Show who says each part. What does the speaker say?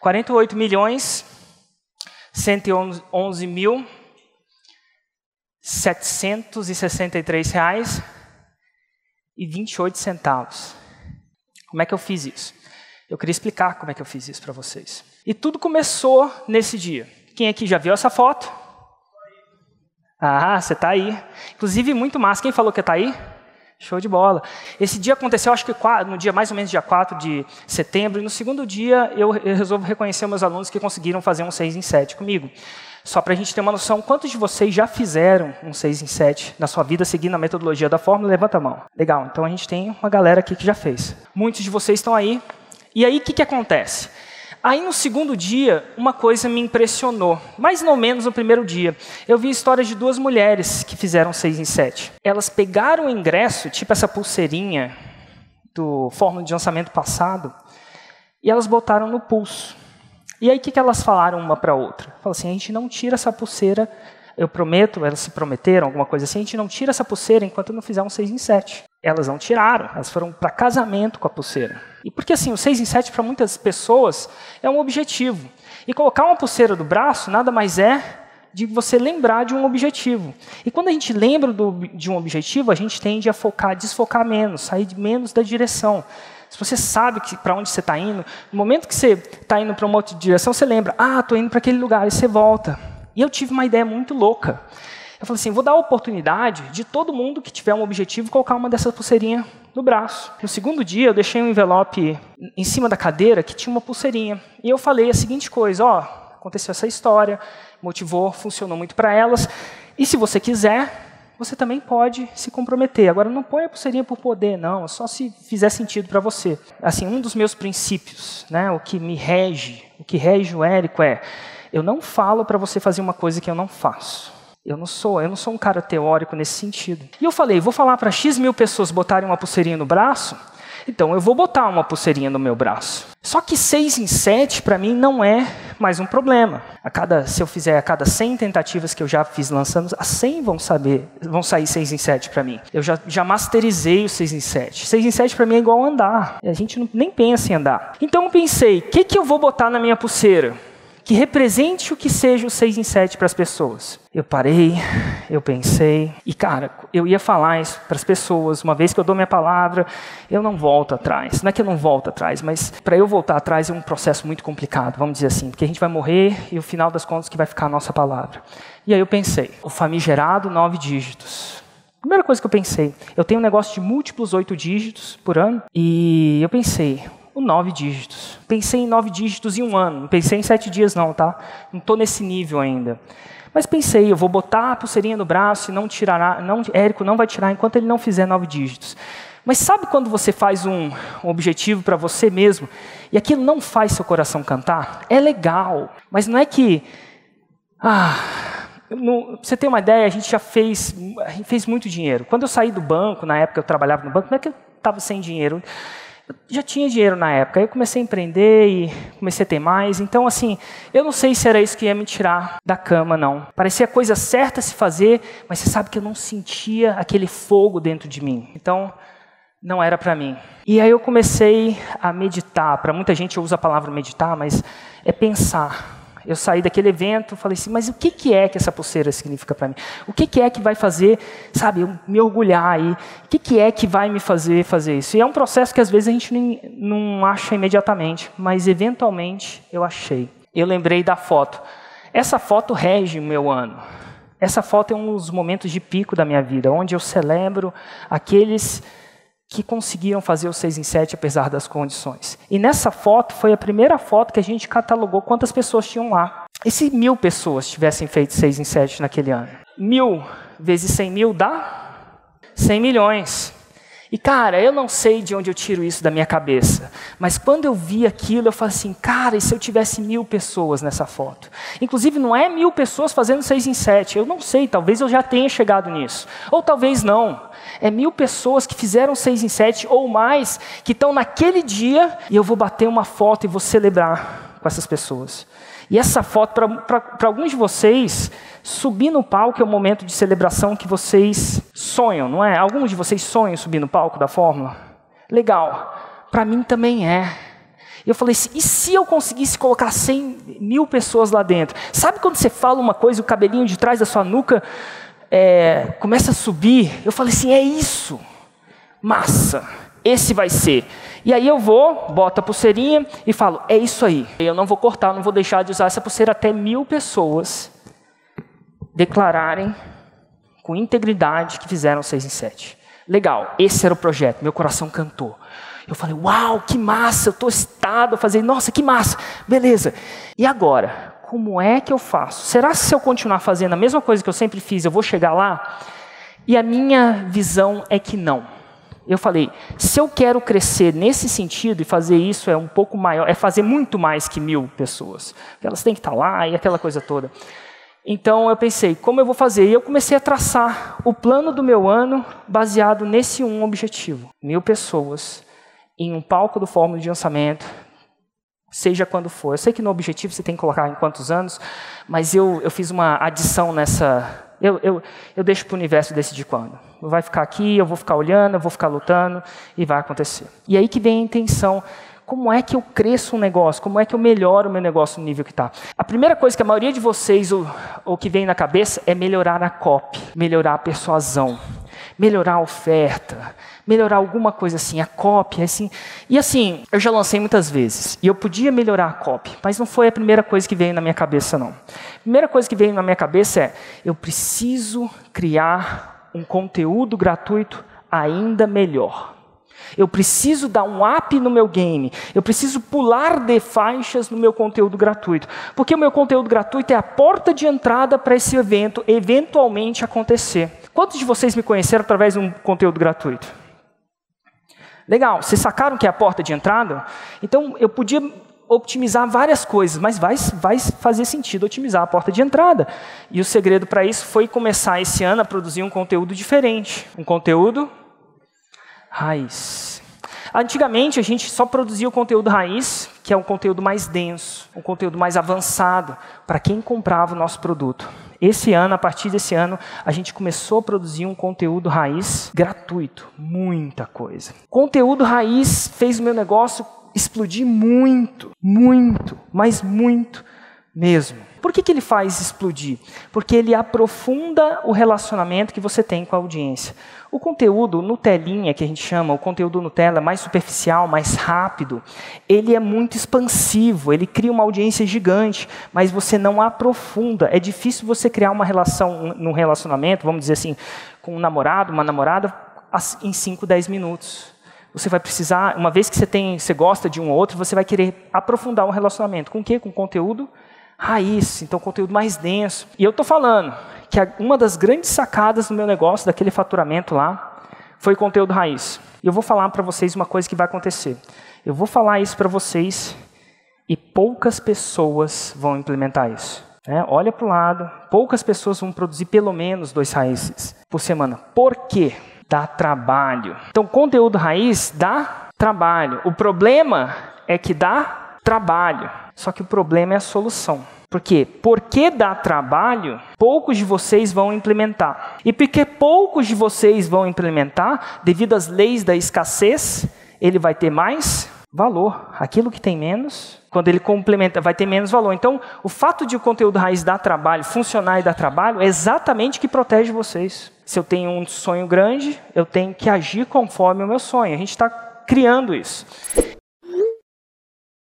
Speaker 1: 48 milhões 111 mil 763 reais e 28 centavos. Como é que eu fiz isso? Eu queria explicar como é que eu fiz isso para vocês. E tudo começou nesse dia. Quem aqui já viu essa foto? Ah, você está aí. Inclusive, muito massa. Quem falou que está aí? Show de bola. Esse dia aconteceu, acho que no dia mais ou menos dia 4 de setembro, e no segundo dia eu resolvo reconhecer meus alunos que conseguiram fazer um 6 em 7 comigo. Só para a gente ter uma noção, quantos de vocês já fizeram um 6 em 7 na sua vida seguindo a metodologia da fórmula? Levanta a mão. Legal, então a gente tem uma galera aqui que já fez. Muitos de vocês estão aí. E aí o que, que acontece? Aí no segundo dia, uma coisa me impressionou, mais ou menos no primeiro dia. Eu vi histórias de duas mulheres que fizeram seis em sete. Elas pegaram o ingresso, tipo essa pulseirinha do fórmula de lançamento passado, e elas botaram no pulso. E aí o que, elas falaram uma para a outra? Falaram assim, a gente não tira essa pulseira, eu prometo, elas se prometeram, alguma coisa assim, a gente não tira essa pulseira enquanto não fizer um seis em sete. Elas não tiraram, elas foram para casamento com a pulseira. E porque assim, o 6 em 7 para muitas pessoas é um objetivo. E colocar uma pulseira do braço nada mais é de você lembrar de um objetivo. E quando a gente lembra do, de um objetivo, a gente tende a focar, desfocar menos, sair menos da direção. Se você sabe para onde você está indo, no momento que você está indo para uma outra direção, você lembra, ah, estou indo para aquele lugar, e você volta. E eu tive uma ideia muito louca. Eu falei assim, vou dar a oportunidade de todo mundo que tiver um objetivo colocar uma dessas pulseirinhas no braço. No segundo dia, eu deixei um envelope em cima da cadeira que tinha uma pulseirinha. E eu falei a seguinte coisa: ó, aconteceu essa história, motivou, funcionou muito para elas. E se você quiser, você também pode se comprometer. Agora, não põe a pulseirinha por poder, não. Só se fizer sentido para você. Assim, um dos meus princípios, né, o que me rege, o que rege o Érico é: eu não falo para você fazer uma coisa que eu não faço. Eu não sou, eu não sou um cara teórico nesse sentido. E eu falei, vou falar para X mil pessoas botarem uma pulseirinha no braço, então eu vou botar uma pulseirinha no meu braço. Só que seis em sete para mim não é mais um problema. A cada, se eu fizer a cada 100 tentativas que eu já fiz lançando, as 100 vão saber, vão sair seis em sete para mim. Eu já, já masterizei o seis em sete. Seis em sete para mim é igual andar. A gente não, nem pensa em andar. Então eu pensei, o que, que eu vou botar na minha pulseira? Que represente o que seja o 6 em 7 para as pessoas. Eu parei, eu pensei, e cara, eu ia falar isso para as pessoas, uma vez que eu dou minha palavra, eu não volto atrás. Não é que eu não volto atrás, mas para eu voltar atrás é um processo muito complicado, vamos dizer assim, porque a gente vai morrer e o final das contas que vai ficar a nossa palavra. E aí eu pensei, o famigerado nove dígitos. Primeira coisa que eu pensei, eu tenho um negócio de múltiplos oito dígitos por ano, e eu pensei, o nove dígitos. Pensei em nove dígitos em um ano, não pensei em sete dias não, tá? Não estou nesse nível ainda. Mas pensei, eu vou botar a pulseirinha no braço e não tirará, não, Érico não vai tirar enquanto ele não fizer nove dígitos. Mas sabe quando você faz um, um objetivo para você mesmo e aquilo não faz seu coração cantar? É legal, mas não é que. Ah, você tem uma ideia, a gente já fez, fez muito dinheiro. Quando eu saí do banco, na época eu trabalhava no banco, não é que eu estava sem dinheiro. Já tinha dinheiro na época, aí eu comecei a empreender e comecei a ter mais. Então, assim, eu não sei se era isso que ia me tirar da cama, não. Parecia a coisa certa se fazer, mas você sabe que eu não sentia aquele fogo dentro de mim. Então, não era para mim. E aí eu comecei a meditar. Para muita gente eu uso a palavra meditar, mas é pensar. Eu saí daquele evento, falei assim, mas o que, que é que essa pulseira significa para mim? O que, que é que vai fazer, sabe, eu me orgulhar aí? O que, que é que vai me fazer fazer isso? E é um processo que às vezes a gente nem, não acha imediatamente, mas eventualmente eu achei. Eu lembrei da foto. Essa foto rege o meu ano. Essa foto é um dos momentos de pico da minha vida, onde eu celebro aqueles que conseguiram fazer o 6 em 7 apesar das condições. E nessa foto foi a primeira foto que a gente catalogou quantas pessoas tinham lá. E se mil pessoas tivessem feito 6 em 7 naquele ano? Mil vezes 100 mil dá 100 milhões. E cara, eu não sei de onde eu tiro isso da minha cabeça, mas quando eu vi aquilo, eu falei assim, cara, e se eu tivesse mil pessoas nessa foto? Inclusive, não é mil pessoas fazendo seis em sete, eu não sei, talvez eu já tenha chegado nisso, ou talvez não. É mil pessoas que fizeram seis em sete ou mais, que estão naquele dia, e eu vou bater uma foto e vou celebrar com essas pessoas. E essa foto, para alguns de vocês, subir no palco é o momento de celebração que vocês sonham, não é? Alguns de vocês sonham subir no palco da Fórmula? Legal. Para mim também é. E eu falei assim: e se eu conseguisse colocar 100 mil pessoas lá dentro? Sabe quando você fala uma coisa e o cabelinho de trás da sua nuca é, começa a subir? Eu falei assim: é isso. Massa. Esse vai ser. E aí eu vou, boto a pulseirinha e falo: é isso aí. Eu não vou cortar, não vou deixar de usar essa pulseira até mil pessoas declararem com integridade que fizeram seis em sete. Legal, esse era o projeto. Meu coração cantou. Eu falei, uau, que massa, eu estou excitado. Eu falei, nossa, que massa, beleza. E agora, como é que eu faço? Será que se eu continuar fazendo a mesma coisa que eu sempre fiz, eu vou chegar lá? E a minha visão é que não. Eu falei, se eu quero crescer nesse sentido e fazer isso é um pouco maior, é fazer muito mais que mil pessoas. Elas têm que estar lá e aquela coisa toda. Então eu pensei, como eu vou fazer? E eu comecei a traçar o plano do meu ano baseado nesse um objetivo: mil pessoas em um palco do fórmula de lançamento, seja quando for. Eu sei que no objetivo você tem que colocar em quantos anos, mas eu, eu fiz uma adição nessa. Eu, eu, eu deixo para o universo decidir quando. Vai ficar aqui, eu vou ficar olhando, eu vou ficar lutando e vai acontecer. E aí que vem a intenção. Como é que eu cresço um negócio? Como é que eu melhoro o meu negócio no nível que está? A primeira coisa que a maioria de vocês, o, o que vem na cabeça, é melhorar a copy, melhorar a persuasão, melhorar a oferta, melhorar alguma coisa assim, a cópia, assim. E assim, eu já lancei muitas vezes, e eu podia melhorar a cópia, mas não foi a primeira coisa que veio na minha cabeça, não. A primeira coisa que veio na minha cabeça é: eu preciso criar um conteúdo gratuito ainda melhor. Eu preciso dar um up no meu game. Eu preciso pular de faixas no meu conteúdo gratuito. Porque o meu conteúdo gratuito é a porta de entrada para esse evento eventualmente acontecer. Quantos de vocês me conheceram através de um conteúdo gratuito? Legal, vocês sacaram que é a porta de entrada? Então eu podia optimizar várias coisas, mas vai, vai fazer sentido otimizar a porta de entrada. E o segredo para isso foi começar esse ano a produzir um conteúdo diferente. Um conteúdo raiz. Antigamente a gente só produzia o conteúdo raiz, que é um conteúdo mais denso, um conteúdo mais avançado para quem comprava o nosso produto. Esse ano, a partir desse ano, a gente começou a produzir um conteúdo raiz gratuito, muita coisa. Conteúdo raiz fez o meu negócio explodir muito, muito, mas muito mesmo. Por que, que ele faz explodir? Porque ele aprofunda o relacionamento que você tem com a audiência. O conteúdo Nutelinha, que a gente chama, o conteúdo Nutella mais superficial, mais rápido, ele é muito expansivo, ele cria uma audiência gigante, mas você não aprofunda. É difícil você criar uma relação, num relacionamento, vamos dizer assim, com um namorado, uma namorada, em 5, 10 minutos. Você vai precisar, uma vez que você tem, você gosta de um ou outro, você vai querer aprofundar um relacionamento. Com o quê? Com conteúdo raiz, então conteúdo mais denso. E eu estou falando que uma das grandes sacadas do meu negócio, daquele faturamento lá, foi conteúdo raiz. E eu vou falar para vocês uma coisa que vai acontecer. Eu vou falar isso para vocês e poucas pessoas vão implementar isso. É, olha para o lado, poucas pessoas vão produzir pelo menos dois raízes por semana. Por quê? Dá trabalho. Então, conteúdo raiz dá trabalho. O problema é que dá trabalho. Só que o problema é a solução. Por quê? Porque dá trabalho, poucos de vocês vão implementar. E porque poucos de vocês vão implementar, devido às leis da escassez, ele vai ter mais valor. Aquilo que tem menos, quando ele complementa, vai ter menos valor. Então, o fato de o conteúdo raiz dar trabalho, funcionar e dar trabalho, é exatamente o que protege vocês. Se eu tenho um sonho grande, eu tenho que agir conforme o meu sonho. A gente está criando isso.